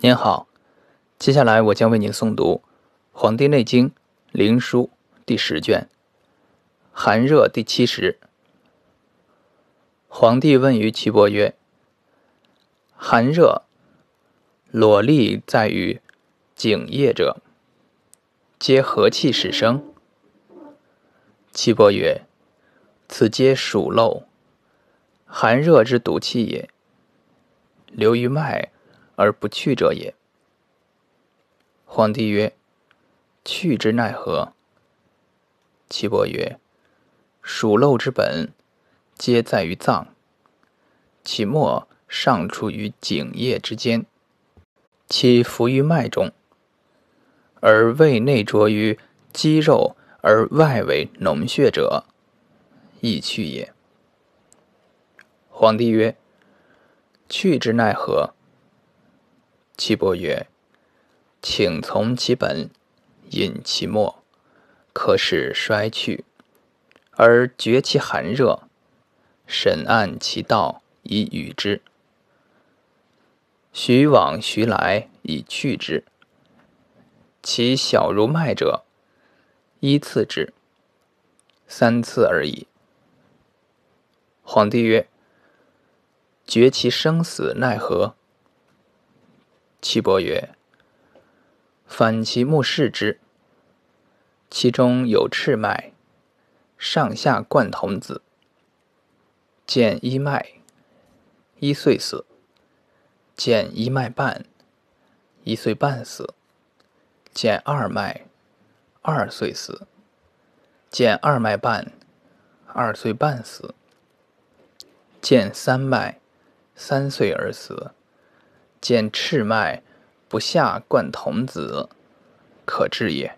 您好，接下来我将为您诵读《黄帝内经·灵枢》第十卷《寒热》第七十。皇帝问于岐伯曰：“寒热，裸力在于井液者，皆何气始生？”岐伯曰：“此皆暑漏，寒热之毒气也，流于脉。”而不去者也。皇帝曰：“去之奈何？”岐伯曰：“属漏之本，皆在于脏，其末上出于井液之间，其浮于脉中，而胃内着于肌肉，而外为脓血者，亦去也。”皇帝曰：“去之奈何？”岐伯曰：“请从其本，引其末，可使衰去，而绝其寒热，审按其道以与之，徐往徐来以去之。其小如脉者，一次之，三次而已。”皇帝曰：“绝其生死奈何？”岐伯曰：“反其目视之，其中有赤脉，上下贯童子。见一脉，一岁死；见一脉半，一岁半死；见二脉，二岁死；见二脉半，二岁半死；见三脉，三岁而死。”见赤脉不下贯童子，可治也。